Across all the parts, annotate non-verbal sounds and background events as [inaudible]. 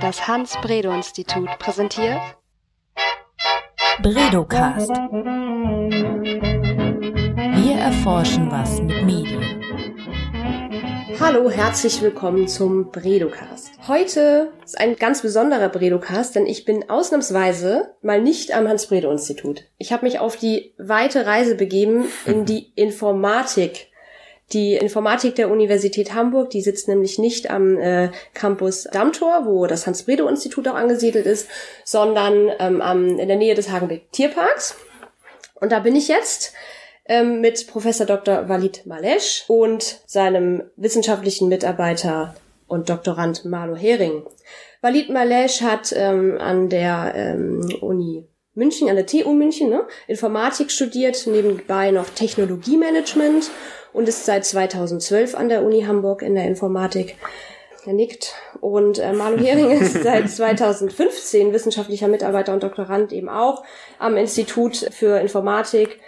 Das Hans-Bredow-Institut präsentiert Bredocast. Wir erforschen was mit Medien. Hallo, herzlich willkommen zum Bredocast. Heute ist ein ganz besonderer Bredocast, denn ich bin ausnahmsweise mal nicht am Hans-Bredow-Institut. Ich habe mich auf die weite Reise begeben in die [laughs] Informatik die Informatik der Universität Hamburg, die sitzt nämlich nicht am äh, Campus Dammtor, wo das Hans-Bredow-Institut auch angesiedelt ist, sondern ähm, am, in der Nähe des Hagenbeck Tierparks. Und da bin ich jetzt ähm, mit Professor Dr. Walid Malesch und seinem wissenschaftlichen Mitarbeiter und Doktorand Marlo Hering. Walid Malesch hat ähm, an der ähm, Uni München, an der TU München, ne, Informatik studiert, nebenbei noch Technologiemanagement und ist seit 2012 an der Uni Hamburg in der Informatik. Er nickt. Und äh, Marlo [laughs] Hering ist seit 2015 wissenschaftlicher Mitarbeiter und Doktorand eben auch am Institut für Informatik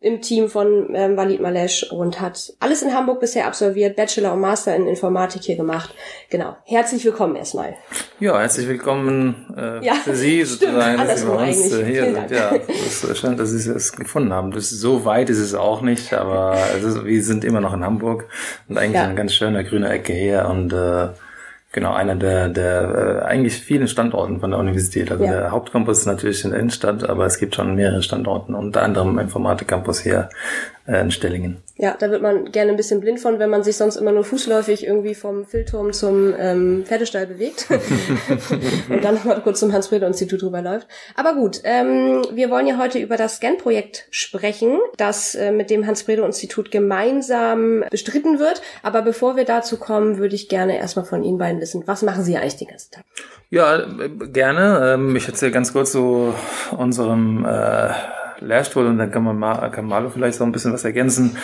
im Team von ähm, Walid Malesch und hat alles in Hamburg bisher absolviert, Bachelor und Master in Informatik hier gemacht. Genau. Herzlich willkommen erstmal. Ja, herzlich willkommen äh, Ja, für Sie sozusagen, dass Sie bei uns äh, hier sind. Ja, es ist schön, dass Sie es gefunden haben. Das ist, so weit ist es auch nicht, aber ist, wir sind immer noch in Hamburg und eigentlich Ja. eine ganz schöne grüne Ecke hier und äh, genau einer der, der äh, eigentlich vielen Standorten von der Universität. Also Ja. der Hauptcampus ist natürlich in der Innenstadt, aber es gibt schon mehrere Standorten, unter anderem Informatikcampus hier äh, in Stellingen. Ja, da wird man gerne ein bisschen blind von, wenn man sich sonst immer nur fußläufig irgendwie vom Filturm zum ähm, Pferdestall bewegt [laughs] und dann noch mal kurz zum Hans-Bredow-Institut rüberläuft. Aber gut, ähm, wir wollen ja heute über das Scan-Projekt sprechen, das äh, mit dem Hans-Bredow-Institut gemeinsam bestritten wird. Aber bevor wir dazu kommen, würde ich gerne erstmal von Ihnen beiden wissen, was machen Sie eigentlich den ganzen Tag? Ja, äh, gerne. Ähm, Ich erzähle ganz kurz so unserem äh, Lehrstuhl und dann kann man mal, kann Marlo vielleicht so ein bisschen was ergänzen.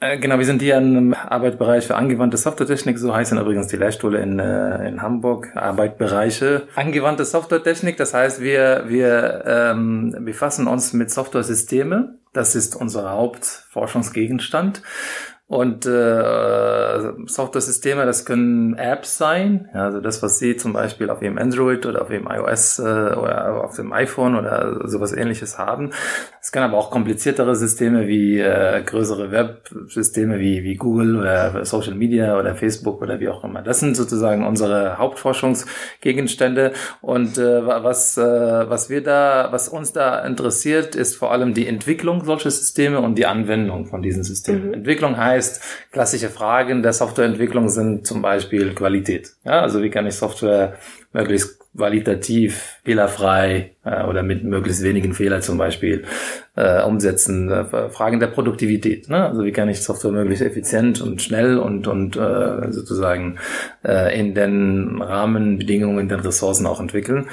Äh, genau, wir sind hier im Arbeitsbereich für angewandte Softwaretechnik, so heißen übrigens die Lehrstühle in, äh, in Hamburg, Arbeitsbereiche. Angewandte Softwaretechnik, das heißt, wir, wir ähm, befassen uns mit Softwaresysteme. Das ist unser Hauptforschungsgegenstand. Und äh, Software-Systeme, das können Apps sein, ja, also das, was Sie zum Beispiel auf Ihrem Android oder auf Ihrem iOS äh, oder auf dem iPhone oder sowas ähnliches haben. Es können aber auch kompliziertere Systeme wie äh, größere Web-Systeme wie, wie Google oder Social Media oder Facebook oder wie auch immer. Das sind sozusagen unsere Hauptforschungsgegenstände. Und äh, wa- was, äh, was wir da, was uns da interessiert, ist vor allem die Entwicklung solcher Systeme und die Anwendung von diesen Systemen. Entwicklung heißt, klassische Fragen der Softwareentwicklung sind zum Beispiel Qualität. Ja, also wie kann ich Software möglichst qualitativ, fehlerfrei äh, oder mit möglichst wenigen Fehlern zum Beispiel äh, umsetzen. Äh, Fragen der Produktivität. Ne? Also wie kann ich Software möglichst effizient und schnell und, und äh, sozusagen äh, in den Rahmenbedingungen, in den Ressourcen auch entwickeln.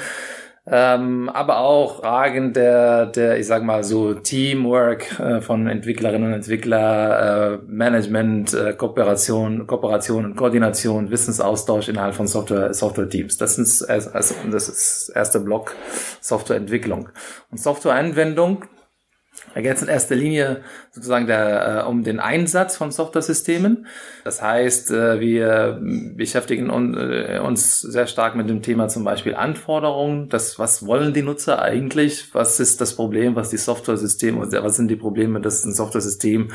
Ähm, aber auch Fragen der, der, ich sag mal so Teamwork äh, von Entwicklerinnen und Entwickler, äh, Management, äh, Kooperation, Kooperation und Koordination, Wissensaustausch innerhalb von Software, Software-Teams. Das ist, also, das ist der erste Block Softwareentwicklung. Und Softwareanwendung da geht es in erster Linie sozusagen der, äh, um den Einsatz von Software-Systemen. Das heißt, äh, wir beschäftigen un, äh, uns sehr stark mit dem Thema zum Beispiel Anforderungen. Das, was wollen die Nutzer eigentlich? Was ist das Problem, was die Software-Systeme, was sind die Probleme, das ein Software-System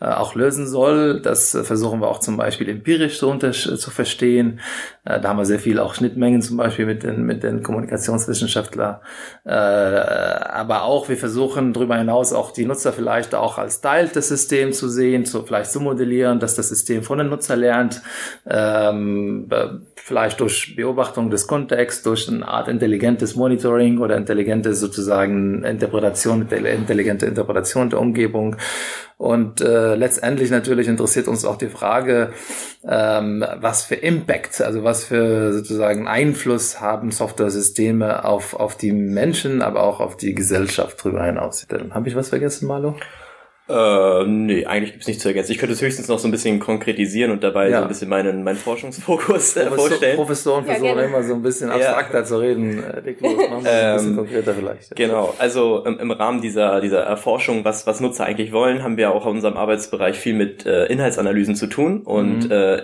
äh, auch lösen soll? Das äh, versuchen wir auch zum Beispiel empirisch zu, unter, zu verstehen. Äh, da haben wir sehr viel auch Schnittmengen zum Beispiel mit den, mit den Kommunikationswissenschaftlern. Äh, aber auch, wir versuchen darüber hinaus auch die Nutzer vielleicht auch als Teil des Systems zu sehen, zu, vielleicht zu modellieren, dass das System von den Nutzer lernt, ähm, äh, vielleicht durch Beobachtung des Kontexts, durch eine Art intelligentes Monitoring oder intelligente sozusagen Interpretation, intelligente Interpretation der Umgebung. Und äh, letztendlich natürlich interessiert uns auch die Frage, ähm, was für Impact, also was für sozusagen Einfluss haben Software-Systeme auf, auf die Menschen, aber auch auf die Gesellschaft drüber hinaus. Habe ich was vergessen, Marlo? Äh, nee, eigentlich gibt's nichts zu ergänzen. Ich könnte es höchstens noch so ein bisschen konkretisieren und dabei Ja. so ein bisschen meinen, meinen Forschungsfokus äh, Professor, vorstellen. Professoren Ja, versuchen gerne. immer so ein bisschen Ja. abstrakter zu reden. Äh, Leg los, machen wir ein bisschen Ähm, konkreter vielleicht. Genau, also im, im Rahmen dieser, dieser Erforschung, was, was Nutzer eigentlich wollen, haben wir auch in unserem Arbeitsbereich viel mit äh, Inhaltsanalysen zu tun. Und Mhm. äh,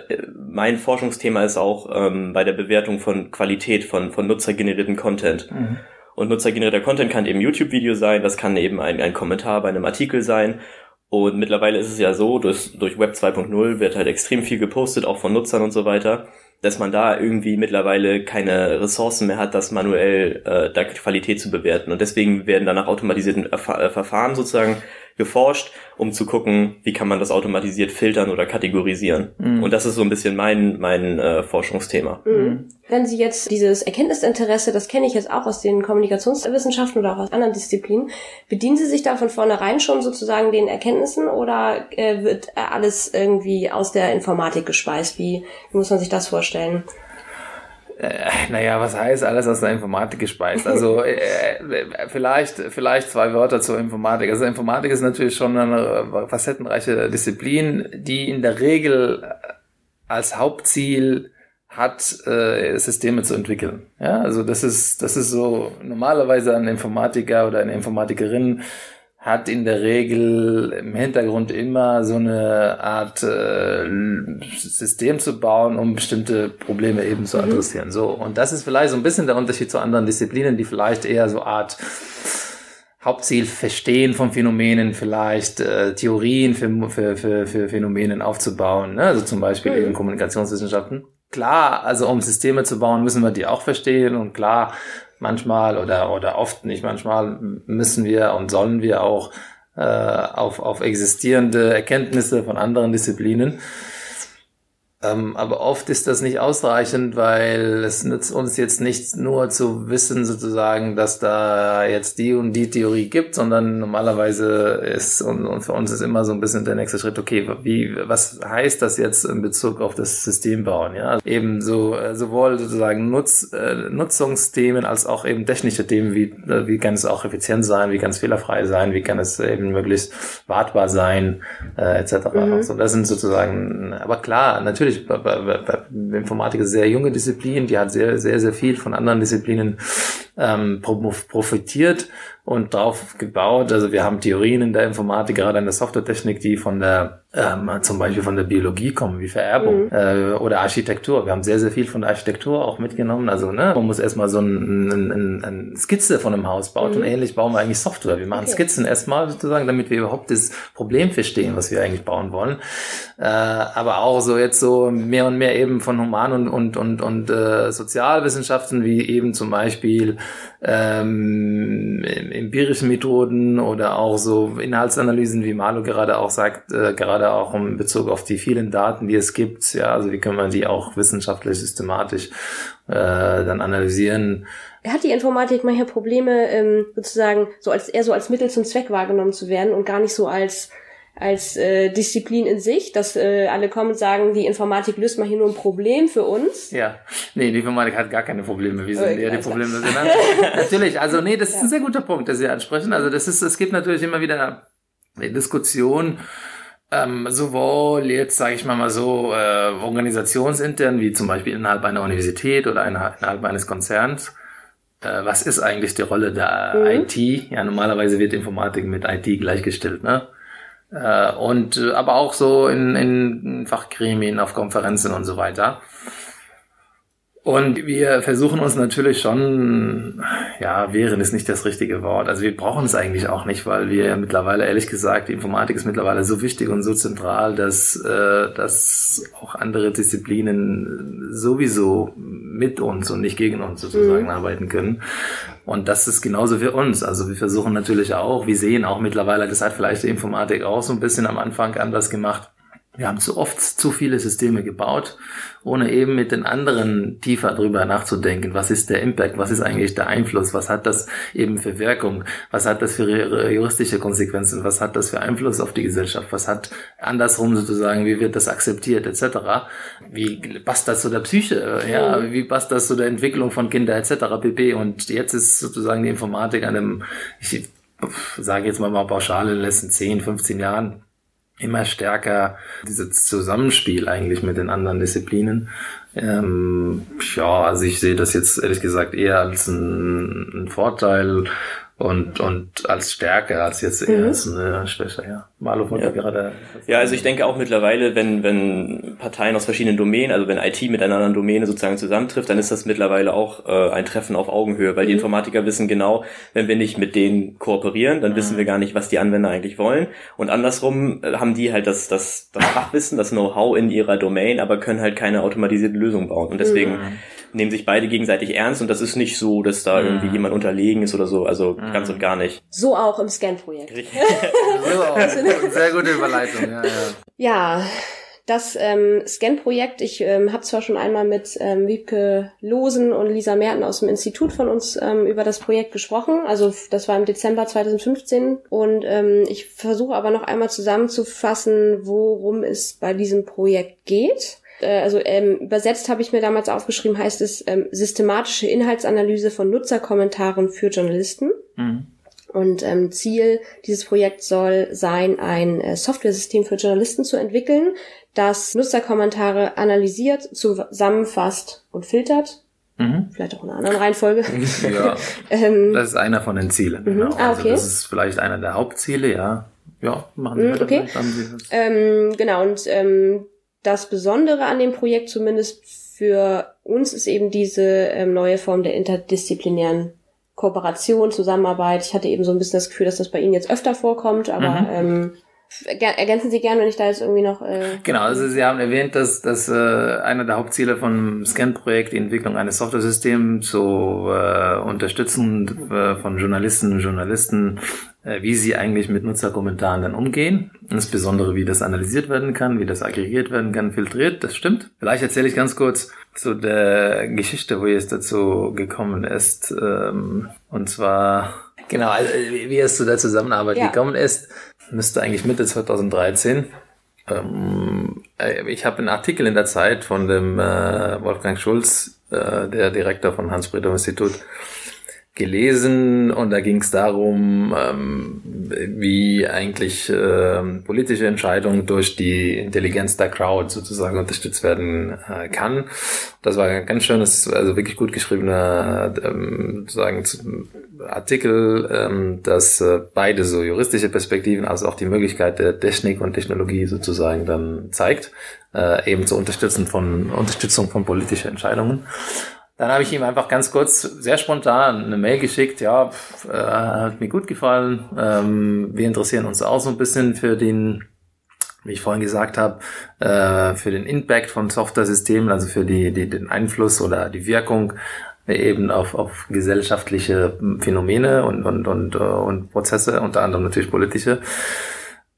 mein Forschungsthema ist auch ähm, bei der Bewertung von Qualität von, von nutzergenerierten Content. Mhm. Und nutzergenerierter Content kann eben YouTube-Video sein, das kann eben ein, ein Kommentar bei einem Artikel sein. Und mittlerweile ist es ja so, durch, durch Web 2.0 wird halt extrem viel gepostet, auch von Nutzern und so weiter, dass man da irgendwie mittlerweile keine Ressourcen mehr hat, das manuell äh, da Qualität zu bewerten. Und deswegen werden dann nach automatisierten äh, Verfahren sozusagen geforscht, um zu gucken, wie kann man das automatisiert filtern oder kategorisieren. Mhm. Und das ist so ein bisschen mein, mein äh, Forschungsthema. Mhm. Wenn Sie jetzt dieses Erkenntnisinteresse, das kenne ich jetzt auch aus den Kommunikationswissenschaften oder auch aus anderen Disziplinen, bedienen Sie sich da von vornherein schon sozusagen den Erkenntnissen oder äh, wird äh, alles irgendwie aus der Informatik gespeist? Wie, wie muss man sich das vorstellen? Äh, naja, was heißt alles aus der Informatik gespeist? Also äh, [laughs] äh, vielleicht, vielleicht zwei Wörter zur Informatik. Also Informatik ist natürlich schon eine facettenreiche Disziplin, die in der Regel als Hauptziel hat, äh, Systeme zu entwickeln. Ja, also das ist, das ist so normalerweise ein Informatiker oder eine Informatikerin hat in der Regel im Hintergrund immer so eine Art äh, System zu bauen, um bestimmte Probleme eben zu adressieren. So und das ist vielleicht so ein bisschen der Unterschied zu anderen Disziplinen, die vielleicht eher so Art Hauptziel Verstehen von Phänomenen, vielleicht äh, Theorien für, für, für, für Phänomenen aufzubauen. Ne? Also zum Beispiel Mhm. eben Kommunikationswissenschaften. Klar, also um Systeme zu bauen, müssen wir die auch verstehen und klar, manchmal oder, oder oft nicht manchmal müssen wir und sollen wir auch äh, auf, auf existierende Erkenntnisse von anderen Disziplinen. Ähm, aber oft ist das nicht ausreichend, weil es nützt uns jetzt nicht nur zu wissen, sozusagen, dass da jetzt die und die Theorie gibt, sondern normalerweise ist und, und für uns ist immer so ein bisschen der nächste Schritt, okay, wie, was heißt das jetzt in Bezug auf das System bauen? Ja, also eben so äh, sowohl sozusagen Nutz, äh, Nutzungsthemen als auch eben technische Themen, wie, äh, wie kann es auch effizient sein, wie kann es fehlerfrei sein, wie kann es eben möglichst wartbar sein, äh, etc. Mhm. Also das sind sozusagen, aber klar, natürlich, bei Informatik ist eine sehr junge Disziplin, die hat sehr, sehr, sehr viel von anderen Disziplinen ähm, pro- profitiert und drauf gebaut. Also wir haben Theorien in der Informatik, gerade in der Softwaretechnik, die von der ähm, zum Beispiel von der Biologie kommen, wie Vererbung äh, oder Architektur. Wir haben sehr, sehr viel von der Architektur auch mitgenommen. Also ne, man muss erstmal so ein, ein, ein, ein Skizze von einem Haus bauen und ähnlich bauen wir eigentlich Software. Wir machen Okay. Skizzen erstmal sozusagen, damit wir überhaupt das Problem verstehen, was wir eigentlich bauen wollen. Äh, aber auch so jetzt so mehr und mehr eben von Human- und, und, und, und äh, Sozialwissenschaften, wie eben zum Beispiel ähm, empirischen Methoden oder auch so Inhaltsanalysen, wie Marlo gerade auch sagt, äh, gerade auch in Bezug auf die vielen Daten, die es gibt. Ja, also wie können wir die auch wissenschaftlich, systematisch äh, dann analysieren. Hat die Informatik manchmal Probleme, ähm, sozusagen so als eher so als Mittel zum Zweck wahrgenommen zu werden und gar nicht so als als äh, Disziplin in sich, dass äh, alle kommen und sagen, die Informatik löst mal hier nur ein Problem für uns. Ja, nee, die Informatik hat gar keine Probleme. Wie Oh, sind eher die klar. Probleme [laughs] natürlich, also nee, das ist ein sehr guter Punkt, den Sie ansprechen. Also das ist, es gibt natürlich immer wieder eine Diskussion, ähm, sowohl jetzt, sage ich mal mal so, äh, organisationsintern, wie zum Beispiel innerhalb einer Universität oder einer, innerhalb eines Konzerns. Äh, was ist eigentlich die Rolle der Mhm. IT? Ja, normalerweise wird Informatik mit IT gleichgestellt, ne? Äh, und äh, aber auch so in, in Fachgremien, auf Konferenzen und so weiter. Und wir versuchen uns natürlich schon, ja, wehren ist nicht das richtige Wort. Also wir brauchen es eigentlich auch nicht, weil wir mittlerweile, ehrlich gesagt, die Informatik ist mittlerweile so wichtig und so zentral, dass, äh, dass auch andere Disziplinen sowieso mit uns und nicht gegen uns sozusagen arbeiten können. Und das ist genauso für uns. Also wir versuchen natürlich auch, wir sehen auch mittlerweile, das hat vielleicht die Informatik auch so ein bisschen am Anfang anders gemacht. Wir haben zu oft zu viele Systeme gebaut, ohne eben mit den anderen tiefer drüber nachzudenken. Was ist der Impact? Was ist eigentlich der Einfluss? Was hat das eben für Wirkung? Was hat das für juristische Konsequenzen? Was hat das für Einfluss auf die Gesellschaft? Was hat andersrum sozusagen, wie wird das akzeptiert etc.? Wie passt das zu der Psyche? Ja, wie passt das zu der Entwicklung von Kindern etc. pp. Und jetzt ist sozusagen die Informatik an einem, ich sage jetzt mal mal pauschal in den letzten 10, 15 Jahren immer stärker dieses Zusammenspiel eigentlich mit den anderen Disziplinen. Ähm, ja, also ich sehe das jetzt ehrlich gesagt eher als ein, ein Vorteil und, und als Stärke, als jetzt eher mhm. als eine Schwäche, ja. Malo wollte ja. gerade. Ja, also ich denke auch mittlerweile, wenn, wenn Parteien aus verschiedenen Domänen, also wenn IT mit einer anderen Domäne sozusagen zusammentrifft, dann ist das mittlerweile auch äh, ein Treffen auf Augenhöhe, weil mhm. die Informatiker wissen genau, wenn wir nicht mit denen kooperieren, dann mhm. wissen wir gar nicht, was die Anwender eigentlich wollen. Und andersrum äh, haben die halt das, das, das Fachwissen, das Know-how in ihrer Domain, aber können halt keine automatisierten Lösungen bauen. Und deswegen mhm nehmen sich beide gegenseitig ernst und das ist nicht so, dass da irgendwie mhm. jemand unterlegen ist oder so, also mhm. ganz und gar nicht. So auch im Scan-Projekt. [laughs] so. Sehr gute Überleitung, ja. Ja, ja das ähm, Scan-Projekt, ich ähm, habe zwar schon einmal mit ähm, Wiebke Losen und Lisa Merten aus dem Institut von uns ähm, über das Projekt gesprochen. Also das war im Dezember 2015 und ähm, ich versuche aber noch einmal zusammenzufassen, worum es bei diesem Projekt geht äh, also ähm, übersetzt habe ich mir damals aufgeschrieben, heißt es ähm, systematische Inhaltsanalyse von Nutzerkommentaren für Journalisten. Mhm. Und ähm, Ziel dieses Projekts soll sein, ein äh, Software-System für Journalisten zu entwickeln, das Nutzerkommentare analysiert, zusammenfasst und filtert. Mhm. Vielleicht auch in einer anderen Reihenfolge. [laughs] Ja, [laughs] ähm, das ist einer von den Zielen. Mhm. Genau. Ah, okay. Also das ist vielleicht einer der Hauptziele, ja. Ja, machen wir mhm, okay. Ähm, genau, und ähm, das Besondere an dem Projekt zumindest für uns ist eben diese ähm, neue Form der interdisziplinären Kooperation, Zusammenarbeit. Ich hatte eben so ein bisschen das Gefühl, dass das bei Ihnen jetzt öfter vorkommt, aber mhm. ähm, ergänzen Sie gerne, wenn ich da jetzt irgendwie noch. Äh, genau, also Sie haben erwähnt, dass, dass äh, einer der Hauptziele vom Scan-Projekt die Entwicklung eines Software-Systems zu äh, unterstützen äh, von Journalistinnen und Journalisten wie sie eigentlich mit Nutzerkommentaren dann umgehen, insbesondere wie das analysiert werden kann, wie das aggregiert werden kann, filtriert, das stimmt. Vielleicht erzähle ich ganz kurz zu der Geschichte, wo es dazu gekommen ist. Ähm, und zwar, genau, also, wie es zu der Zusammenarbeit ja. gekommen ist, müsste eigentlich Mitte 2013. Ähm, äh, ich habe einen Artikel in der Zeit von dem äh, Wolfgang Schulz, der Direktor von Hans-Bredow-Institut, gelesen und da ging es darum, ähm, wie eigentlich ähm, politische Entscheidungen durch die Intelligenz der Crowd sozusagen unterstützt werden äh, kann. Das war ein ganz schönes, also wirklich gut geschriebener ähm, sozusagen Artikel, ähm, dass äh, beide so juristische Perspektiven, also auch die Möglichkeit der Technik und Technologie sozusagen dann zeigt, äh, eben zur Unterstützung von Unterstützung von politischen Entscheidungen. Dann habe ich ihm einfach ganz kurz, sehr spontan eine Mail geschickt. Ja, äh, hat mir gut gefallen. Ähm, wir interessieren uns auch so ein bisschen für den, wie ich vorhin gesagt habe, äh, für den Impact von Software-Systemen, also für die, die, den Einfluss oder die Wirkung eben auf, auf gesellschaftliche Phänomene und, und, und, äh, und Prozesse, unter anderem natürlich politische.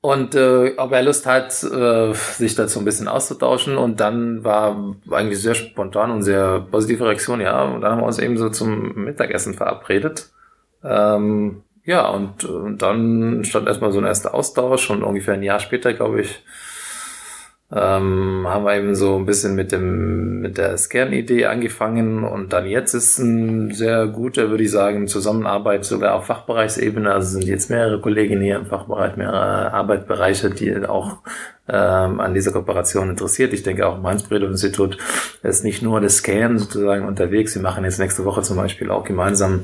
Und äh, ob er Lust hat, äh, sich dazu ein bisschen auszutauschen. Und dann war eigentlich sehr spontan und sehr positive Reaktion, ja. Und dann haben wir uns eben so zum Mittagessen verabredet. Ähm, ja, und, und dann stand erstmal so ein erster Austausch und ungefähr ein Jahr später, glaube ich, ähm, haben wir eben so ein bisschen mit dem mit der Scan-Idee angefangen und dann jetzt ist ein sehr guter, würde ich sagen, Zusammenarbeit sogar auf Fachbereichsebene. Also sind jetzt mehrere Kolleginnen hier im Fachbereich, mehrere Arbeitsbereiche, die auch ähm, an dieser Kooperation interessiert. Ich denke auch im Hans-Bredow-Institut ist nicht nur das Scan sozusagen unterwegs. Wir machen jetzt nächste Woche zum Beispiel auch gemeinsam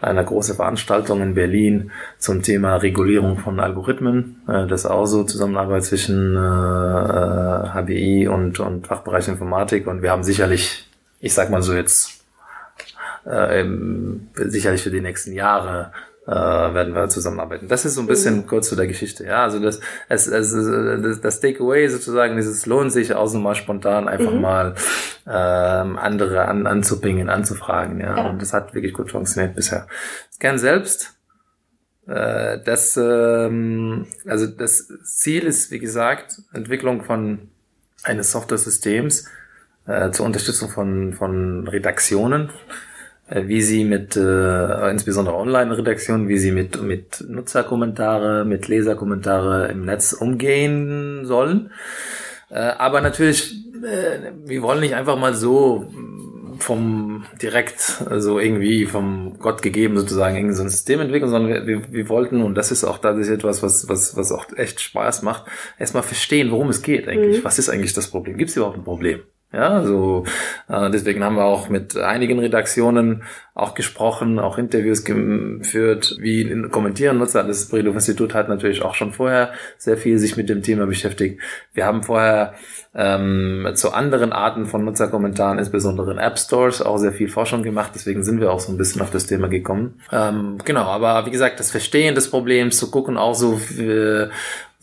eine große Veranstaltung in Berlin zum Thema Regulierung von Algorithmen. Äh, das ist auch so Zusammenarbeit zwischen äh, HBI und, und Fachbereich Informatik. Und wir haben sicherlich, ich sag mal so jetzt, äh, sicherlich für die nächsten Jahre äh, werden wir zusammenarbeiten. Das ist so ein bisschen mhm. kurz zu der Geschichte. Ja, also das, es, es, das, das Takeaway sozusagen, dieses lohnt sich auch so mal spontan einfach mhm. mal ähm, andere an, anzubringen, anzufragen. Ja? ja, und das hat wirklich gut funktioniert bisher. Gern selbst. Äh, das, ähm, also das Ziel ist, wie gesagt, Entwicklung von eines Software-Systems äh, zur Unterstützung von, von Redaktionen äh, wie sie mit, äh, insbesondere Online-Redaktionen, wie sie mit, mit Nutzerkommentare, mit Leserkommentare im Netz umgehen sollen. Äh, aber natürlich, äh, wir wollen nicht einfach mal so vom direkt so also irgendwie vom Gott gegeben sozusagen irgendwie so ein System entwickeln, sondern wir, wir, wir wollten, und das ist auch tatsächlich etwas, was, was, was auch echt Spaß macht, erstmal verstehen, worum es geht eigentlich. Mhm. Was ist eigentlich das Problem? Gibt es überhaupt ein Problem? Ja, so äh, deswegen haben wir auch mit einigen Redaktionen auch gesprochen, auch Interviews geführt, wie kommentieren Nutzer. Das Bredov Institut hat natürlich auch schon vorher sehr viel sich mit dem Thema beschäftigt. Wir haben vorher ähm, zu anderen Arten von Nutzerkommentaren, insbesondere in App Stores, auch sehr viel Forschung gemacht. Deswegen sind wir auch so ein bisschen auf das Thema gekommen. Ähm, genau, aber wie gesagt, das Verstehen des Problems, zu gucken auch so, wie,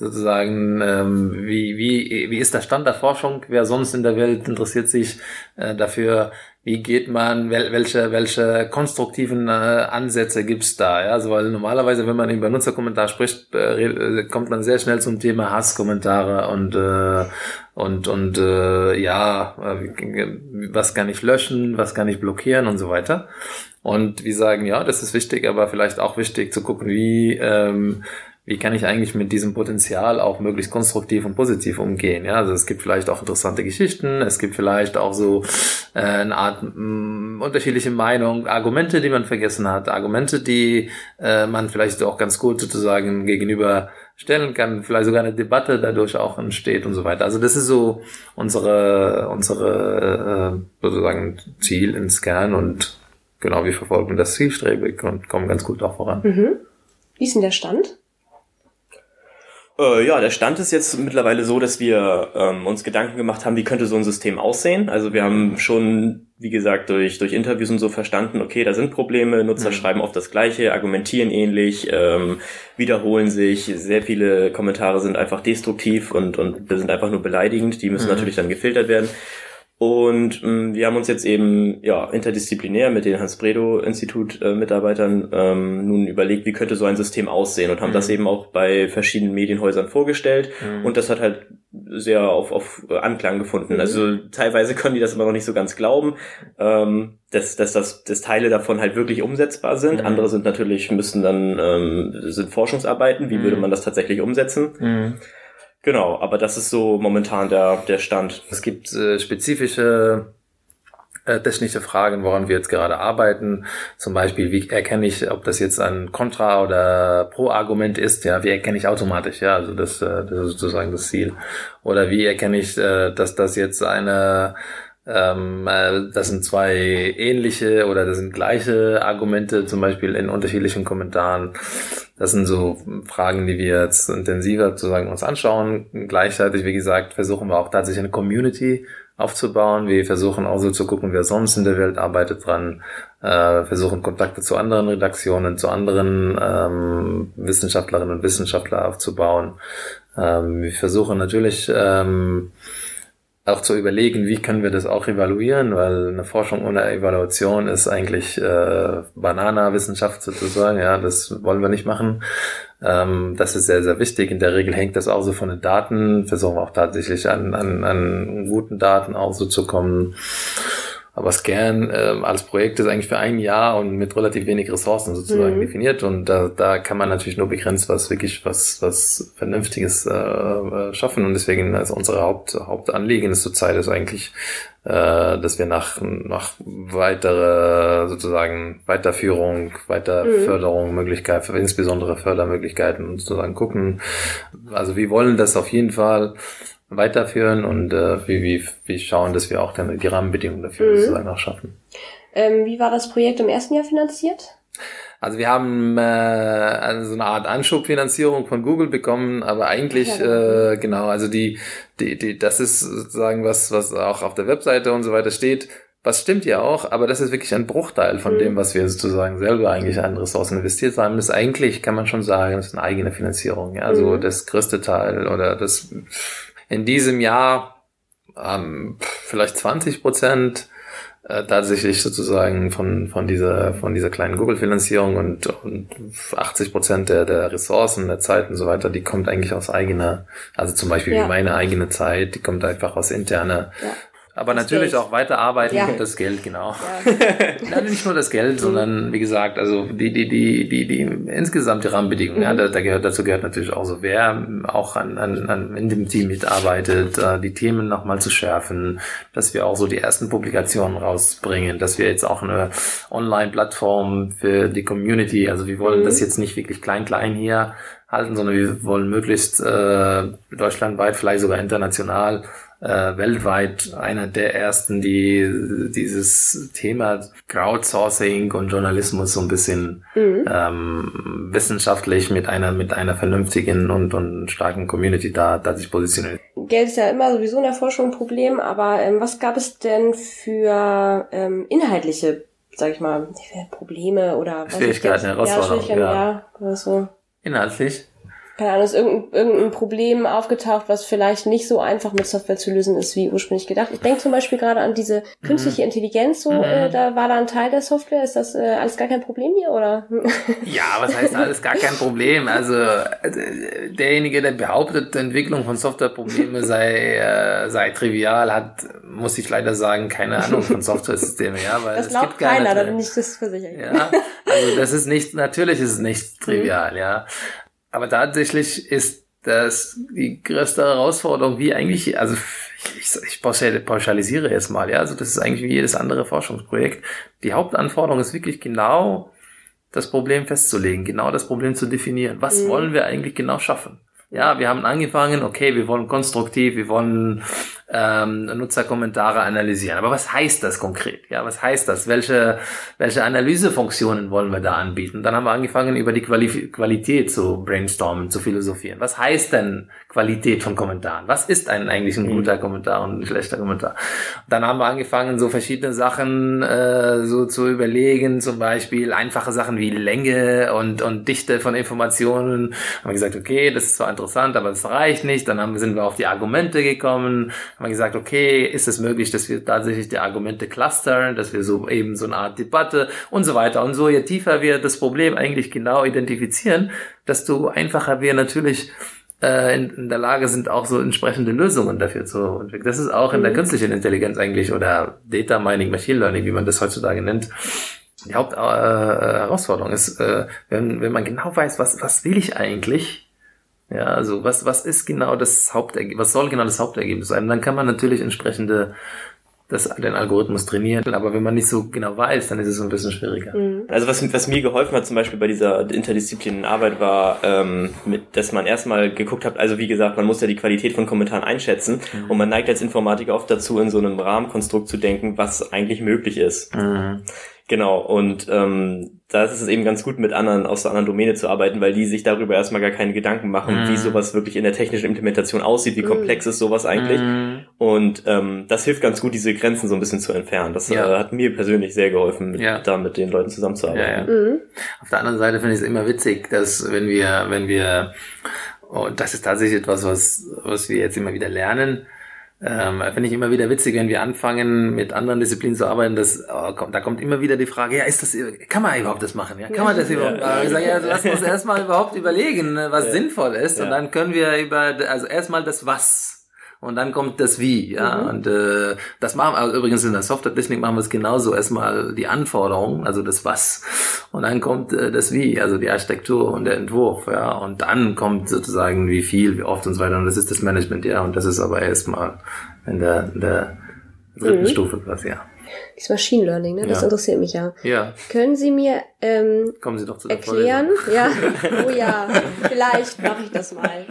sozusagen, ähm, wie, wie, wie ist der Stand der Forschung? Wer sonst in der Welt interessiert sich äh, dafür, wie geht man, wel, welche, welche konstruktiven äh, Ansätze gibt's da? Ja? Also, weil normalerweise, wenn man über Nutzerkommentar spricht, äh, äh, kommt man sehr schnell zum Thema Hasskommentare und äh, und und äh, ja, äh, was kann ich löschen, was kann ich blockieren und so weiter. Und wir sagen, ja, das ist wichtig, aber vielleicht auch wichtig zu gucken, wie ähm, wie kann ich eigentlich mit diesem Potenzial auch möglichst konstruktiv und positiv umgehen. Ja, also es gibt vielleicht auch interessante Geschichten, es gibt vielleicht auch so äh, eine Art mh, mm, unterschiedliche Meinung, Argumente, die man vergessen hat, Argumente, die äh, man vielleicht auch ganz gut sozusagen gegenüber stellen kann, vielleicht sogar eine Debatte dadurch auch entsteht und so weiter. Also das ist so unsere unsere äh, sozusagen Ziel ins Kern und genau wir verfolgen das zielstrebig und kommen ganz gut auch voran. Mhm. Wie ist denn der Stand? Äh, ja, der Stand ist jetzt mittlerweile so, dass wir ähm, uns Gedanken gemacht haben, wie könnte so ein System aussehen. Also wir haben schon, wie gesagt, durch, durch Interviews und so verstanden, okay, da sind Probleme, Nutzer mhm. schreiben oft das Gleiche, argumentieren ähnlich, ähm, wiederholen sich, sehr viele Kommentare sind einfach destruktiv und, und sind einfach nur beleidigend, die müssen mhm. natürlich dann gefiltert werden. Und ähm, wir haben uns jetzt eben ja interdisziplinär mit den Hans-Bredow-Institut-Mitarbeitern äh, ähm, nun überlegt, wie könnte so ein System aussehen und haben mhm. das eben auch bei verschiedenen Medienhäusern vorgestellt. Mhm. Und das hat halt sehr auf, auf Anklang gefunden. Mhm. Also teilweise können die das immer noch nicht so ganz glauben, ähm, dass, dass, das, dass Teile davon halt wirklich umsetzbar sind. Mhm. Andere sind natürlich, müssen dann, ähm, sind Forschungsarbeiten, wie würde mhm. man das tatsächlich umsetzen. Genau, aber das ist so momentan der, der Stand. Es gibt äh, spezifische äh, technische Fragen, woran wir jetzt gerade arbeiten. Zum Beispiel, wie erkenne ich, ob das jetzt ein Kontra- oder Pro-Argument ist? Ja, wie erkenne ich automatisch? Ja, also das, äh, das ist sozusagen das Ziel. Oder wie erkenne ich, äh, dass das jetzt eine ähm, äh, das sind zwei ähnliche oder das sind gleiche Argumente, zum Beispiel in unterschiedlichen Kommentaren. Das sind so Fragen, die wir jetzt intensiver sozusagen uns anschauen. Gleichzeitig, wie gesagt, versuchen wir auch tatsächlich eine Community aufzubauen. Wir versuchen auch so zu gucken, wer sonst in der Welt arbeitet dran. Äh, versuchen Kontakte zu anderen Redaktionen, zu anderen ähm, Wissenschaftlerinnen und Wissenschaftlern aufzubauen. Ähm, wir versuchen natürlich ähm, auch zu überlegen, wie können wir das auch evaluieren, weil eine Forschung ohne Evaluation ist eigentlich äh, Banana-Wissenschaft sozusagen, ja, das wollen wir nicht machen. Ähm, das ist sehr, sehr wichtig. In der Regel hängt das auch so von den Daten, versuchen wir auch tatsächlich an, an, an guten Daten auch so zu kommen. Aber Scan äh, als Projekt ist eigentlich für ein Jahr und mit relativ wenig Ressourcen sozusagen mhm. definiert und da, da kann man natürlich nur begrenzt was wirklich was was Vernünftiges äh, äh schaffen und deswegen also unsere Haupt, Hauptanliegen ist zurzeit ist eigentlich, äh, dass wir nach nach weitere sozusagen Weiterführung, Weiterförderung, mhm. Möglichkeit, insbesondere Fördermöglichkeiten sozusagen gucken. Also wir wollen das auf jeden Fall weiterführen und äh, wie, wie, wie schauen, dass wir auch dann die Rahmenbedingungen dafür mhm. sozusagen auch schaffen. Ähm, wie war das Projekt im ersten Jahr finanziert? Also wir haben äh, also so eine Art Anschubfinanzierung von Google bekommen, aber eigentlich ja, äh, genau, also die, die, die, das ist sozusagen was, was auch auf der Webseite und so weiter steht. Was stimmt ja auch, aber das ist wirklich ein Bruchteil von mhm. dem, was wir sozusagen selber eigentlich an Ressourcen investiert haben. Das ist eigentlich, kann man schon sagen, das ist eine eigene Finanzierung. Ja? Also mhm. das größte Teil oder das in diesem Jahr ähm, vielleicht 20 Prozent äh, tatsächlich sozusagen von, von dieser, von dieser kleinen Google-Finanzierung und, und 80 Prozent der, der Ressourcen, der Zeit und so weiter, die kommt eigentlich aus eigener, also zum Beispiel ja. meine eigene Zeit, die kommt einfach aus interner. Aber Das natürlich Geld. auch weiterarbeiten Ja. und das Geld, genau. Ja. [laughs] Nein, nicht nur das Geld, sondern wie gesagt, also die, die, die, die, die insgesamt die Rahmenbedingungen, ja, da, da gehört, dazu gehört natürlich auch so, wer auch an, an, an in dem Team mitarbeitet, äh, die Themen nochmal zu schärfen, dass wir auch so die ersten Publikationen rausbringen, dass wir jetzt auch eine Online-Plattform für die Community, also wir wollen Mhm. das jetzt nicht wirklich klein, klein hier halten, sondern wir wollen möglichst äh, deutschlandweit, vielleicht sogar international äh, weltweit einer der ersten, die dieses Thema Crowdsourcing und Journalismus so ein bisschen Mhm. ähm, wissenschaftlich mit einer mit einer vernünftigen und, und starken Community da, da sich positioniert. Geld ist ja immer sowieso in der Forschung ein Problem, aber ähm, was gab es denn für ähm, inhaltliche, sag ich mal, Probleme oder was Schwierigkeiten, ja, Herausforderungen, Schwierigkeiten, ja. ja, oder so. Inhaltlich. Keine Ahnung, ist irgendein, irgendein Problem aufgetaucht, was vielleicht nicht so einfach mit Software zu lösen ist, wie ursprünglich gedacht. Ich denke zum Beispiel gerade an diese künstliche Intelligenz, so, Mhm. äh, da war da ein Teil der Software. Ist das äh, alles gar kein Problem hier, oder? [laughs] Ja, was heißt alles gar kein Problem? Also äh, derjenige, der behauptet, Entwicklung von Softwareproblemen sei äh, sei trivial, hat muss ich leider sagen keine Ahnung von Softwaresystemen, ja, weil Das es glaubt gibt keine keiner, da bin ich das versichert. Ja, also das ist nicht, natürlich ist es nicht trivial, ja. Aber tatsächlich ist das die größte Herausforderung, wie eigentlich, also ich, ich pauschal- pauschalisiere jetzt mal, ja, also das ist eigentlich wie jedes andere Forschungsprojekt. Die Hauptanforderung ist wirklich genau das Problem festzulegen, genau das Problem zu definieren. Was Mhm. wollen wir eigentlich genau schaffen? Ja, wir haben angefangen, okay, wir wollen konstruktiv, wir wollen ähm, Nutzerkommentare analysieren. Aber was heißt das konkret? Ja, was heißt das? Welche, welche Analysefunktionen wollen wir da anbieten? Dann haben wir angefangen, über die Quali Qualität zu brainstormen, zu philosophieren. Was heißt denn Qualität von Kommentaren? Was ist ein, eigentlich ein guter Kommentar und ein schlechter Kommentar? Dann haben wir angefangen, so verschiedene Sachen äh, so zu überlegen, zum Beispiel einfache Sachen wie Länge und, und Dichte von Informationen. Haben wir gesagt, okay, das ist zwar interessant, aber das reicht nicht. Dann haben, sind wir auf die Argumente gekommen, haben wir gesagt, okay, ist es möglich, dass wir tatsächlich die Argumente clustern, dass wir so eben so eine Art Debatte und so weiter. Und so je tiefer wir das Problem eigentlich genau identifizieren, desto einfacher wir natürlich äh, in, in der Lage sind, auch so entsprechende Lösungen dafür zu entwickeln. Das ist auch in der künstlichen Intelligenz eigentlich oder Data Mining, Machine Learning, wie man das heutzutage nennt. Die Hauptherausforderung äh, Herausforderung ist, äh, wenn, wenn man genau weiß, was, was will ich eigentlich, ja, also was, was ist genau das Hauptergebnis, was soll genau das Hauptergebnis sein? Dann kann man natürlich entsprechende das, den Algorithmus trainieren, aber wenn man nicht so genau weiß, dann ist es so ein bisschen schwieriger. Also was, was mir geholfen hat zum Beispiel bei dieser interdisziplinären Arbeit war, ähm, mit, dass man erstmal geguckt hat, also wie gesagt, man muss ja die Qualität von Kommentaren einschätzen und man neigt als Informatiker oft dazu, in so einem Rahmenkonstrukt zu denken, was eigentlich möglich ist. Mhm. Genau, und ähm, da ist es eben ganz gut, mit anderen aus der anderen Domäne zu arbeiten, weil die sich darüber erstmal gar keine Gedanken machen, Mhm. wie sowas wirklich in der technischen Implementation aussieht, wie komplex ist sowas eigentlich. Mhm. Und ähm, das hilft ganz gut, diese Grenzen so ein bisschen zu entfernen. Das Ja. äh, hat mir persönlich sehr geholfen, mit, Ja. da mit den Leuten zusammenzuarbeiten. Ja, ja. Mhm. Auf der anderen Seite finde ich es immer witzig, dass wenn wir, wenn wir, und das ist tatsächlich etwas, was, was wir jetzt immer wieder lernen, ähm, finde ich immer wieder witzig, wenn wir anfangen, mit anderen Disziplinen zu arbeiten, dass, oh, kommt, da kommt immer wieder die Frage, ja, ist das, kann man überhaupt das machen? Ja, kann man das überhaupt? Ja. Ich sage, ja, also lass uns erstmal überhaupt überlegen, ne, was Ja. sinnvoll ist, und dann können wir über, also erstmal das Was. Und dann kommt das Wie, ja. Und äh, das machen also übrigens in der Software-Technik machen wir es genauso. Erstmal die Anforderungen, also das Was. Und dann kommt äh, das Wie, also die Architektur und der Entwurf, ja. Und dann kommt sozusagen wie viel, wie oft und so weiter. Und das ist das Management, ja. Und das ist aber erstmal in der, in der dritten Mhm. Stufe quasi, ja. Dieses Machine Learning, ne? Das Ja. interessiert mich ja. Ja, Können Sie mir ähm, kommen Sie doch zu erklären? Ja, [laughs] oh ja, vielleicht mache ich das mal.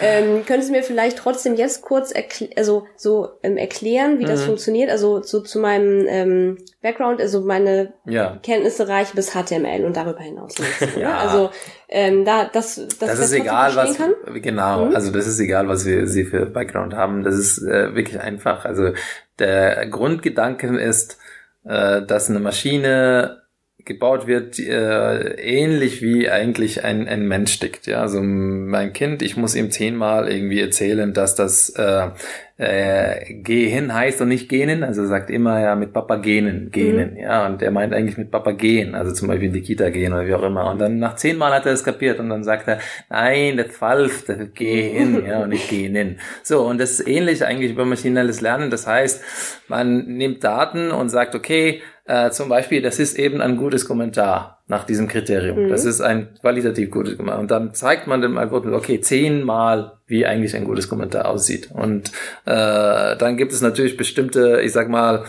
Ähm, können Sie mir vielleicht trotzdem jetzt kurz erkl also so ähm, erklären, wie das Mhm. funktioniert? Also so zu meinem ähm, Background, also meine Ja. Kenntnisse reichen bis HTML und darüber hinaus? [laughs] Ja. Also ähm, da das das, Das ist egal, was kann. genau. Mhm. Also das ist egal, was wir sie für Background haben. Das ist äh, wirklich einfach. Also der Grundgedanke ist, äh, dass eine Maschine gebaut wird, äh, ähnlich wie eigentlich ein, ein Mensch tickt. Ja, also mein Kind, ich muss ihm zehnmal irgendwie erzählen, dass das äh, äh, geh hin heißt und nicht gehen, also er sagt immer ja mit Papa gehen, gehen, mhm. ja, und er meint eigentlich mit Papa gehen, also zum Beispiel in die Kita gehen oder wie auch immer. Und dann nach zehnmal hat er es kapiert und dann sagt er, nein, das falsch, das gehen, [laughs] ja, und nicht gehen. So, und das ist ähnlich eigentlich über maschinelles Lernen. Das heißt, man nimmt Daten und sagt, okay, äh, zum Beispiel, das ist eben ein gutes Kommentar nach diesem Kriterium. Mhm. Das ist ein qualitativ gutes Kommentar. Und dann zeigt man dem Algorithmus, okay, zehnmal, wie eigentlich ein gutes Kommentar aussieht. Und äh, dann gibt es natürlich bestimmte, ich sag mal,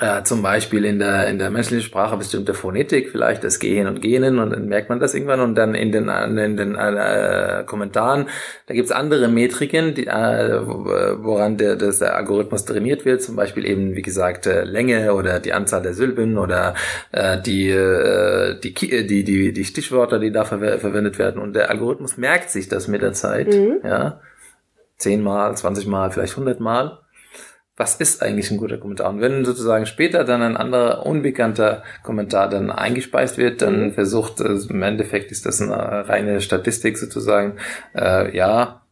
äh, zum Beispiel in der, in der menschlichen Sprache bestimmte Phonetik, vielleicht das Gehen und Genen und dann merkt man das irgendwann. Und dann in den, in den äh, Kommentaren, da gibt's andere Metriken, die, äh, woran der, das, der Algorithmus trainiert wird, zum Beispiel eben, wie gesagt, äh, Länge oder die Anzahl der Silben oder äh, die, äh, die, die, die, die Stichwörter, die da ver verwendet werden. Und der Algorithmus merkt sich das mit der Zeit, mhm. ja, zehnmal, zwanzigmal, vielleicht hundertmal was ist eigentlich ein guter Kommentar? Und wenn sozusagen später dann ein anderer unbekannter Kommentar dann eingespeist wird, dann mhm. versucht, also im Endeffekt ist das eine reine Statistik sozusagen, äh, ja,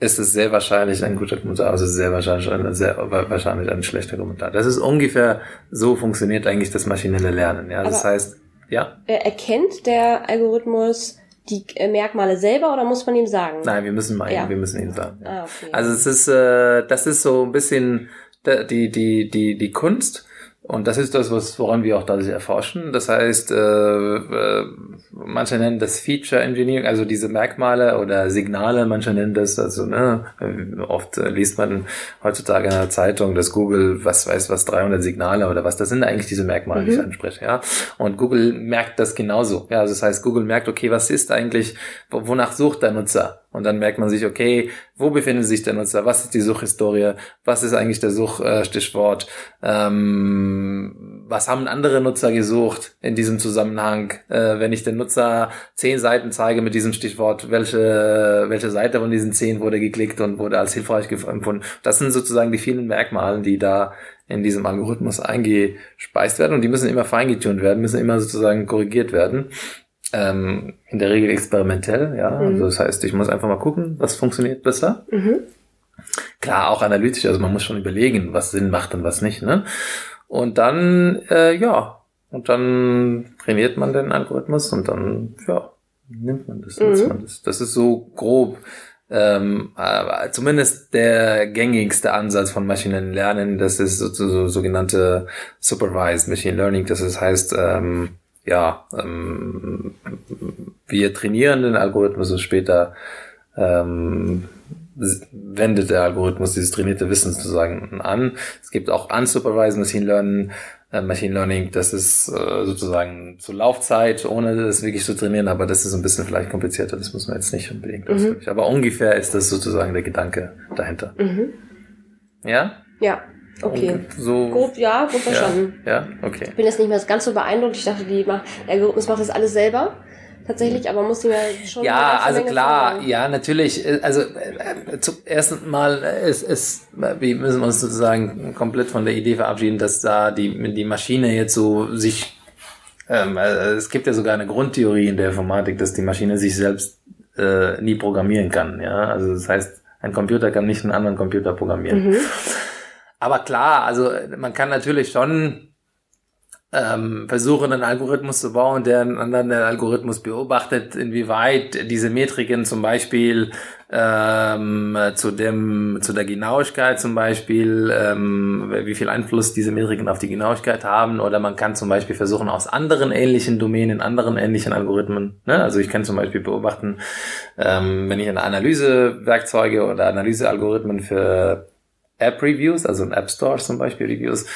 ist es sehr wahrscheinlich ein guter Kommentar, also sehr wahrscheinlich ein, sehr wahrscheinlich ein schlechter Kommentar. Das ist ungefähr so funktioniert eigentlich das maschinelle Lernen. Ja, das Aber heißt, ja. Erkennt der Algorithmus die äh, Merkmale selber oder muss man ihm sagen? Nein, wir müssen mal, ja. wir müssen ihm sagen. Ja. Ah, okay. Also es ist, äh, das ist so ein bisschen die, die, die, die Kunst. Und das ist das, was, woran wir auch da erforschen. Das heißt, äh, äh, manche nennen das Feature Engineering, also diese Merkmale oder Signale, manche nennen das, also ne, oft liest man heutzutage in der Zeitung, dass Google, was weiß was, 300 Signale oder was, das sind eigentlich diese Merkmale, mhm. die ich anspreche, ja. Und Google merkt das genauso. Ja, also das heißt, Google merkt, okay, was ist eigentlich, wonach sucht der Nutzer? Und dann merkt man sich, okay, wo befindet sich der Nutzer? Was ist die Suchhistorie? Was ist eigentlich der Suchstichwort? Ähm, was haben andere Nutzer gesucht in diesem Zusammenhang? Äh, wenn ich den Nutzer zehn Seiten zeige mit diesem Stichwort, welche, welche Seite von diesen zehn wurde geklickt und wurde als hilfreich empfunden? Das sind sozusagen die vielen Merkmale, die da in diesem Algorithmus eingespeist werden und die müssen immer feingetunt werden, müssen immer sozusagen korrigiert werden. Ähm, in der Regel experimentell, ja. Mhm. Also das heißt, ich muss einfach mal gucken, was funktioniert besser. Mhm. Klar, auch analytisch, also man muss schon überlegen, was Sinn macht und was nicht, ne? Und dann, äh, ja, und dann trainiert man den Algorithmus und dann, ja, nimmt man das, mhm. man das. Das ist so grob, ähm, aber zumindest der gängigste Ansatz von maschinellen Lernen, das ist so, so, sogenannte Supervised Machine Learning, das heißt, ähm, ja, ähm, wir trainieren den Algorithmus und später ähm, wendet der Algorithmus dieses trainierte Wissen sozusagen an. Es gibt auch unsupervised Machine Learning, äh, Machine Learning, das ist äh, sozusagen zur Laufzeit, ohne das wirklich zu trainieren, aber das ist ein bisschen vielleicht komplizierter, das muss man jetzt nicht unbedingt mhm. Aber ungefähr ist das sozusagen der Gedanke dahinter. Mhm. Ja? Ja. Okay. So, grob, ja, gut verstanden. Ja, ja, okay. Ich bin jetzt nicht mehr ganz so beeindruckt. Ich dachte, die macht, der Algorithmus macht das alles selber. Tatsächlich, aber muss ich ja schon. Ja, also Menge klar, fahren. ja, natürlich. Also äh, zum ersten Mal ist, ist, wir müssen uns sozusagen komplett von der Idee verabschieden, dass da die, die Maschine jetzt so sich ähm, es gibt ja sogar eine Grundtheorie in der Informatik, dass die Maschine sich selbst äh, nie programmieren kann. Ja, also das heißt, ein Computer kann nicht einen anderen Computer programmieren. Mhm. Aber klar, also man kann natürlich schon ähm, versuchen, einen Algorithmus zu bauen, der einen anderen Algorithmus beobachtet, inwieweit diese Metriken zum Beispiel ähm, zu dem zu der Genauigkeit zum Beispiel, ähm, wie viel Einfluss diese Metriken auf die Genauigkeit haben, oder man kann zum Beispiel versuchen, aus anderen ähnlichen Domänen, anderen ähnlichen Algorithmen, ne? also ich kann zum Beispiel beobachten, ähm, wenn ich eine Analysewerkzeuge oder Analysealgorithmen für App-Reviews, also in App Store zum Beispiel Reviews,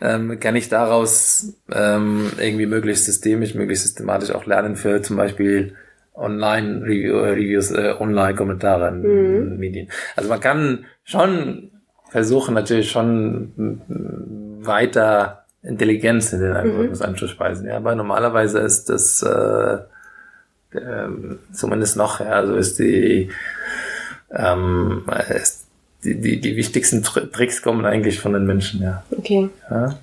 ähm, kann ich daraus ähm, irgendwie möglichst systemisch, möglichst systematisch auch lernen für zum Beispiel Online-Reviews, äh, Online-Kommentare in mhm. Medien. Also man kann schon versuchen, natürlich schon weiter Intelligenz in den Algorithmus mhm. anzuspeisen. Ja, aber normalerweise ist das äh, äh, zumindest noch, ja, also ist die ähm, ist die, die, die wichtigsten Tricks kommen eigentlich von den Menschen, ja. Okay. Ja.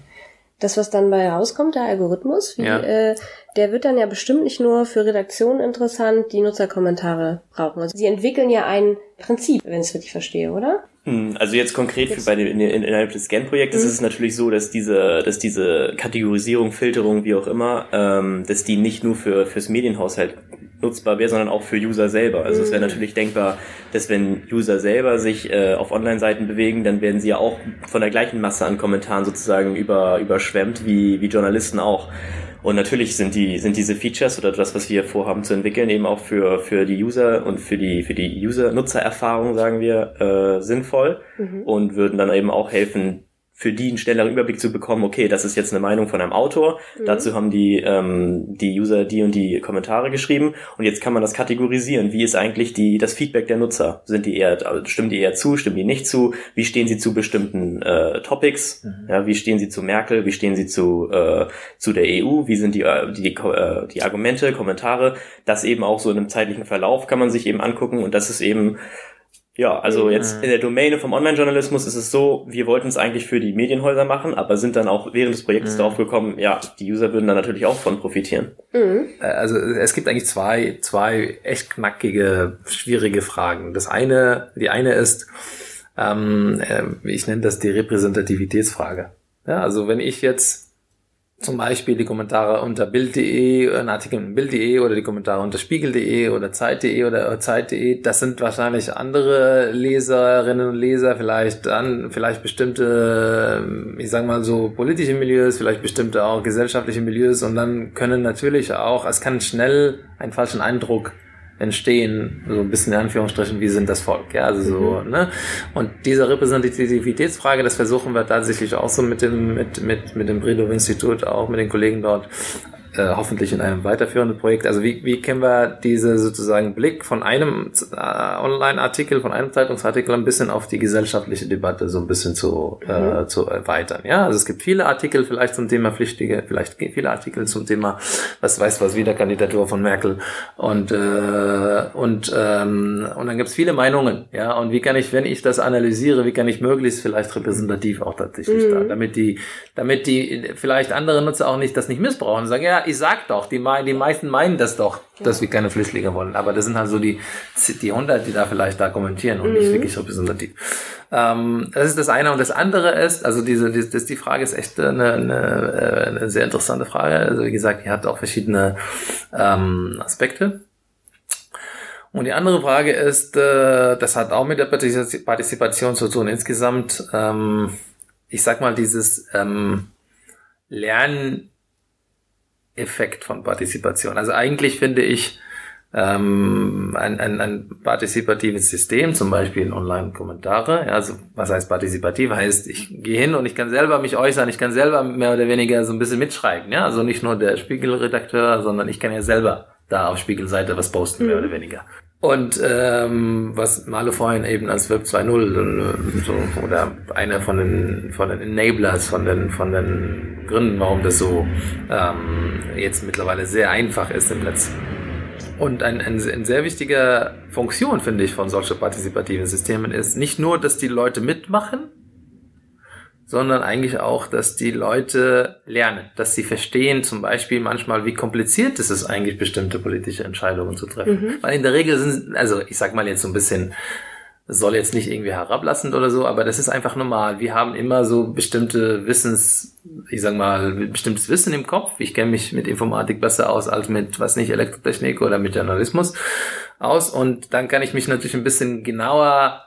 Das, was dann bei rauskommt, der Algorithmus, wie, ja. äh, der wird dann ja bestimmt nicht nur für Redaktionen interessant, die Nutzerkommentare brauchen. Also sie entwickeln ja ein Prinzip, wenn ich es richtig verstehe, oder? Hm, also jetzt konkret für bei in, innerhalb des Scan-Projektes mhm. ist es natürlich so, dass diese, dass diese Kategorisierung, Filterung, wie auch immer, ähm, dass die nicht nur für fürs Medienhaushalt nutzbar wäre, sondern auch für User selber. Also mhm. es wäre natürlich denkbar, dass wenn User selber sich äh, auf Online-Seiten bewegen, dann werden sie ja auch von der gleichen Masse an Kommentaren sozusagen über, überschwemmt wie, wie Journalisten auch. Und natürlich sind die, sind diese Features oder das, was wir vorhaben zu entwickeln, eben auch für, für die User und für die, für die User-Nutzererfahrung, sagen wir, äh, sinnvoll mhm. und würden dann eben auch helfen, für die einen schnelleren Überblick zu bekommen, okay, das ist jetzt eine Meinung von einem Autor, mhm. dazu haben die, ähm, die User die und die Kommentare geschrieben und jetzt kann man das kategorisieren. Wie ist eigentlich die, das Feedback der Nutzer? Sind die eher, also stimmen die eher zu, stimmen die nicht zu? Wie stehen sie zu bestimmten äh, Topics? Mhm. Ja, wie stehen sie zu Merkel? Wie stehen sie zu, äh, zu der EU? Wie sind die, äh, die, äh, die Argumente, Kommentare? Das eben auch so in einem zeitlichen Verlauf kann man sich eben angucken und das ist eben ja, also jetzt in der Domäne vom Online-Journalismus ist es so, wir wollten es eigentlich für die Medienhäuser machen, aber sind dann auch während des Projektes mhm. darauf gekommen, ja, die User würden dann natürlich auch von profitieren. Mhm. Äh, also es gibt eigentlich zwei, zwei echt knackige, schwierige Fragen. Das eine, die eine ist, ähm, äh, ich nenne das die Repräsentativitätsfrage. Ja, also wenn ich jetzt zum Beispiel die Kommentare unter Bild.de, ein Artikel in Bild.de oder die Kommentare unter Spiegel.de oder Zeit.de oder Zeit.de, das sind wahrscheinlich andere Leserinnen und Leser, vielleicht dann, vielleicht bestimmte, ich sag mal so politische Milieus, vielleicht bestimmte auch gesellschaftliche Milieus. Und dann können natürlich auch, es kann schnell einen falschen Eindruck entstehen, so ein bisschen in Anführungsstrichen, wie sind das Volk, ja, also so, mhm. ne? Und diese Repräsentativitätsfrage, das versuchen wir tatsächlich auch so mit dem, mit, mit, mit dem Bredow-Institut, auch mit den Kollegen dort äh, hoffentlich in einem weiterführenden Projekt. Also wie, wie können wir diese sozusagen Blick von einem äh, Online-Artikel, von einem Zeitungsartikel ein bisschen auf die gesellschaftliche Debatte so ein bisschen zu, äh, mhm. zu erweitern. Ja, also es gibt viele Artikel vielleicht zum Thema Pflichtige, vielleicht viele Artikel zum Thema, was weiß was, wieder Kandidatur von Merkel und äh, und ähm, und dann gibt es viele Meinungen. Ja, und wie kann ich, wenn ich das analysiere, wie kann ich möglichst vielleicht repräsentativ auch tatsächlich mhm. da, damit die, damit die vielleicht andere Nutzer auch nicht das nicht missbrauchen und sagen, ja, ich sag doch, die, die meisten meinen das doch, ja. dass wir keine Flüchtlinge wollen. Aber das sind halt so die, die 100, die da vielleicht da kommentieren und mhm. nicht wirklich repräsentativ. Ähm, das ist das eine. Und das andere ist, also diese, die, das, die Frage ist echt eine, eine, eine sehr interessante Frage. Also wie gesagt, die hat auch verschiedene ähm, Aspekte. Und die andere Frage ist, äh, das hat auch mit der Partizipation zu tun. Insgesamt, ähm, ich sag mal, dieses ähm, Lernen Effekt von Partizipation. Also eigentlich finde ich ähm, ein, ein, ein partizipatives System, zum Beispiel in Online-Kommentare. Also was heißt partizipativ? Heißt, ich gehe hin und ich kann selber mich äußern, ich kann selber mehr oder weniger so ein bisschen mitschreiben. Ja, also nicht nur der Spiegelredakteur, sondern ich kann ja selber da auf Spiegelseite was posten, mhm. mehr oder weniger. Und ähm, was Malo vorhin eben als Web 2.0 so, oder einer von den von den Enablers, von den von den Gründen, warum das so ähm, jetzt mittlerweile sehr einfach ist im Netz. Und ein, ein, ein sehr wichtiger Funktion, finde ich, von solchen partizipativen Systemen ist nicht nur, dass die Leute mitmachen, sondern eigentlich auch, dass die Leute lernen, dass sie verstehen zum Beispiel manchmal, wie kompliziert es ist eigentlich, bestimmte politische Entscheidungen zu treffen. Mhm. Weil in der Regel sind, also ich sag mal jetzt so ein bisschen, soll jetzt nicht irgendwie herablassend oder so, aber das ist einfach normal. Wir haben immer so bestimmte Wissens, ich sag mal, bestimmtes Wissen im Kopf. Ich kenne mich mit Informatik besser aus als mit, was nicht, Elektrotechnik oder mit Journalismus aus. Und dann kann ich mich natürlich ein bisschen genauer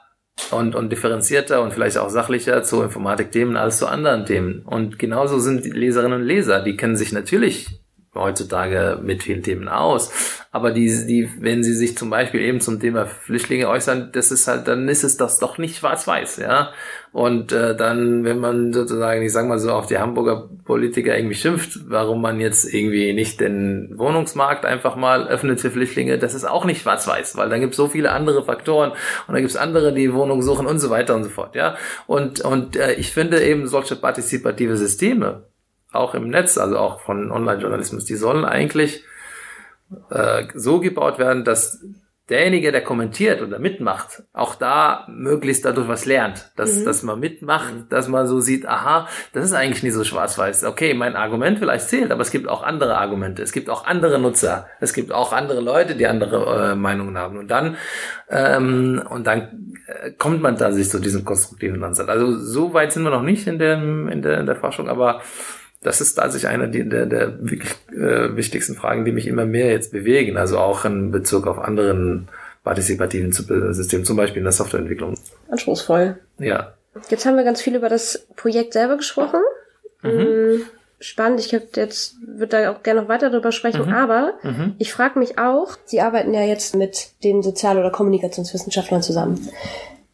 und, und differenzierter und vielleicht auch sachlicher zu Informatikthemen als zu anderen Themen. Und genauso sind die Leserinnen und Leser, die kennen sich natürlich heutzutage mit vielen Themen aus. Aber die, die, wenn sie sich zum Beispiel eben zum Thema Flüchtlinge äußern, das ist halt, dann ist es das doch nicht schwarz-weiß, ja. Und äh, dann, wenn man sozusagen, ich sag mal so, auf die Hamburger Politiker irgendwie schimpft, warum man jetzt irgendwie nicht den Wohnungsmarkt einfach mal öffnet für Flüchtlinge, das ist auch nicht schwarz-weiß, weil dann gibt es so viele andere Faktoren und dann gibt es andere, die Wohnung suchen und so weiter und so fort, ja. Und, und äh, ich finde eben solche partizipative Systeme, auch im Netz, also auch von Online-Journalismus, die sollen eigentlich äh, so gebaut werden, dass derjenige, der kommentiert oder mitmacht, auch da möglichst dadurch was lernt. Dass, mhm. dass man mitmacht, dass man so sieht, aha, das ist eigentlich nicht so schwarz-weiß. Okay, mein Argument vielleicht zählt, aber es gibt auch andere Argumente. Es gibt auch andere Nutzer. Es gibt auch andere Leute, die andere äh, Meinungen haben. Und dann, ähm, und dann äh, kommt man da sich zu diesem konstruktiven Ansatz. Also so weit sind wir noch nicht in, dem, in, der, in der Forschung, aber das ist tatsächlich eine der, der wirklich äh, wichtigsten Fragen, die mich immer mehr jetzt bewegen. Also auch in Bezug auf anderen partizipativen Systemen, zum Beispiel in der Softwareentwicklung. Anspruchsvoll. Ja. Jetzt haben wir ganz viel über das Projekt selber gesprochen. Mhm. Mm, spannend. Ich habe jetzt würde da auch gerne noch weiter darüber sprechen, mhm. aber mhm. ich frage mich auch. Sie arbeiten ja jetzt mit den Sozial- oder Kommunikationswissenschaftlern zusammen.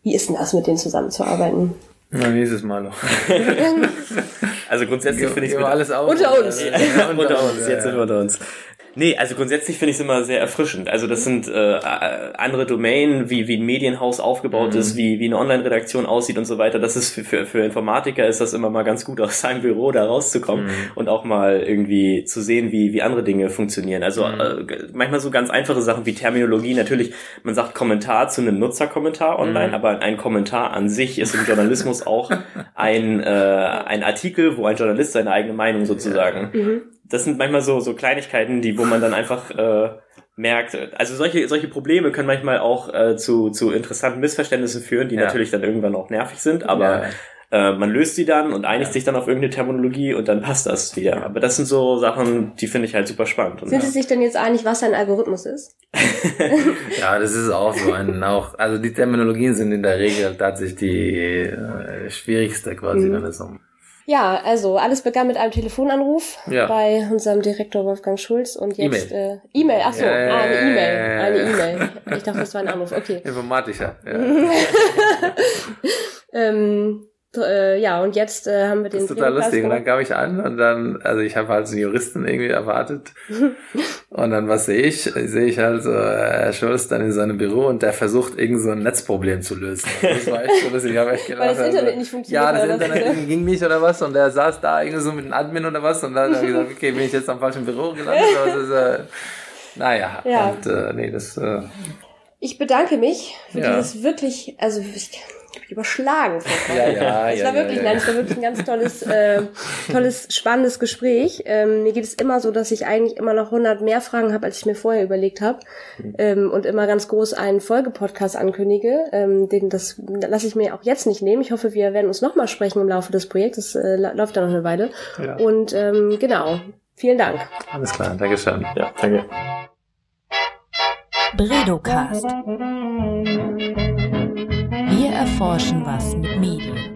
Wie ist denn das, mit denen zusammenzuarbeiten? Na, nächstes Mal noch. [laughs] also grundsätzlich finde ich es alles auf. Unter uns. Ja, [laughs] unter uns. Jetzt sind wir unter uns. Nee, also grundsätzlich finde ich es immer sehr erfrischend. Also das sind äh, andere Domänen, wie, wie ein Medienhaus aufgebaut mhm. ist, wie, wie eine Online-Redaktion aussieht und so weiter. Das ist für, für, für Informatiker ist das immer mal ganz gut, aus seinem Büro da rauszukommen mhm. und auch mal irgendwie zu sehen, wie, wie andere Dinge funktionieren. Also mhm. äh, manchmal so ganz einfache Sachen wie Terminologie. Natürlich, man sagt Kommentar zu einem Nutzerkommentar online, mhm. aber ein Kommentar an sich ist im Journalismus auch [laughs] ein, äh, ein Artikel, wo ein Journalist seine eigene Meinung sozusagen mhm das sind manchmal so, so Kleinigkeiten, die, wo man dann einfach äh, merkt, also solche, solche Probleme können manchmal auch äh, zu, zu interessanten Missverständnissen führen, die ja. natürlich dann irgendwann auch nervig sind, aber ja. äh, man löst sie dann und einigt ja. sich dann auf irgendeine Terminologie und dann passt das wieder. Aber das sind so Sachen, die finde ich halt super spannend. Und, sind Sie sich denn jetzt einig, was ein Algorithmus ist? [laughs] ja, das ist auch so ein, auch, also die Terminologien sind in der Regel tatsächlich die äh, schwierigste quasi, mhm. wenn es um ja, also alles begann mit einem Telefonanruf ja. bei unserem Direktor Wolfgang Schulz und jetzt E-Mail. Äh, E-Mail, ach so, ja, ja, eine E-Mail, eine E-Mail. Ich dachte, das war ein Anruf. Okay. [laughs] Informatischer. Ja. [laughs] ähm, äh, ja, und jetzt äh, haben wir den. Das ist total lustig. Und dann kam ich an und dann, also ich habe halt einen Juristen irgendwie erwartet. [laughs] und dann, was sehe ich? Sehe ich halt so, äh, Herr Schulz dann in seinem Büro und der versucht, irgend so ein Netzproblem zu lösen. das war echt so lustig. Ich habe echt gedacht, [laughs] Weil das Internet also, nicht funktioniert. Ja, das Internet ging nicht oder was und der saß da irgendwie so mit einem Admin oder was und dann habe ich gesagt, okay, bin ich jetzt am falschen Büro gelandet? Das ist, äh, naja, ja. und äh, nee, das. Äh, ich bedanke mich für ja. dieses wirklich, also ich überschlagen. [laughs] Ja, ja, es war ja, wirklich, ja, nein, es war wirklich ein ganz tolles, äh, tolles, spannendes Gespräch. Ähm, mir geht es immer so, dass ich eigentlich immer noch 100 mehr Fragen habe, als ich mir vorher überlegt habe, mhm. ähm, und immer ganz groß einen Folgepodcast ankündige. Ähm, den das lasse ich mir auch jetzt nicht nehmen. Ich hoffe, wir werden uns noch mal sprechen im Laufe des Projekts. Das äh, läuft ja noch eine Weile. Ja. Und ähm, genau, vielen Dank. Alles klar, Dankeschön. Ja, danke. Bredocast erforschen was mit Medien.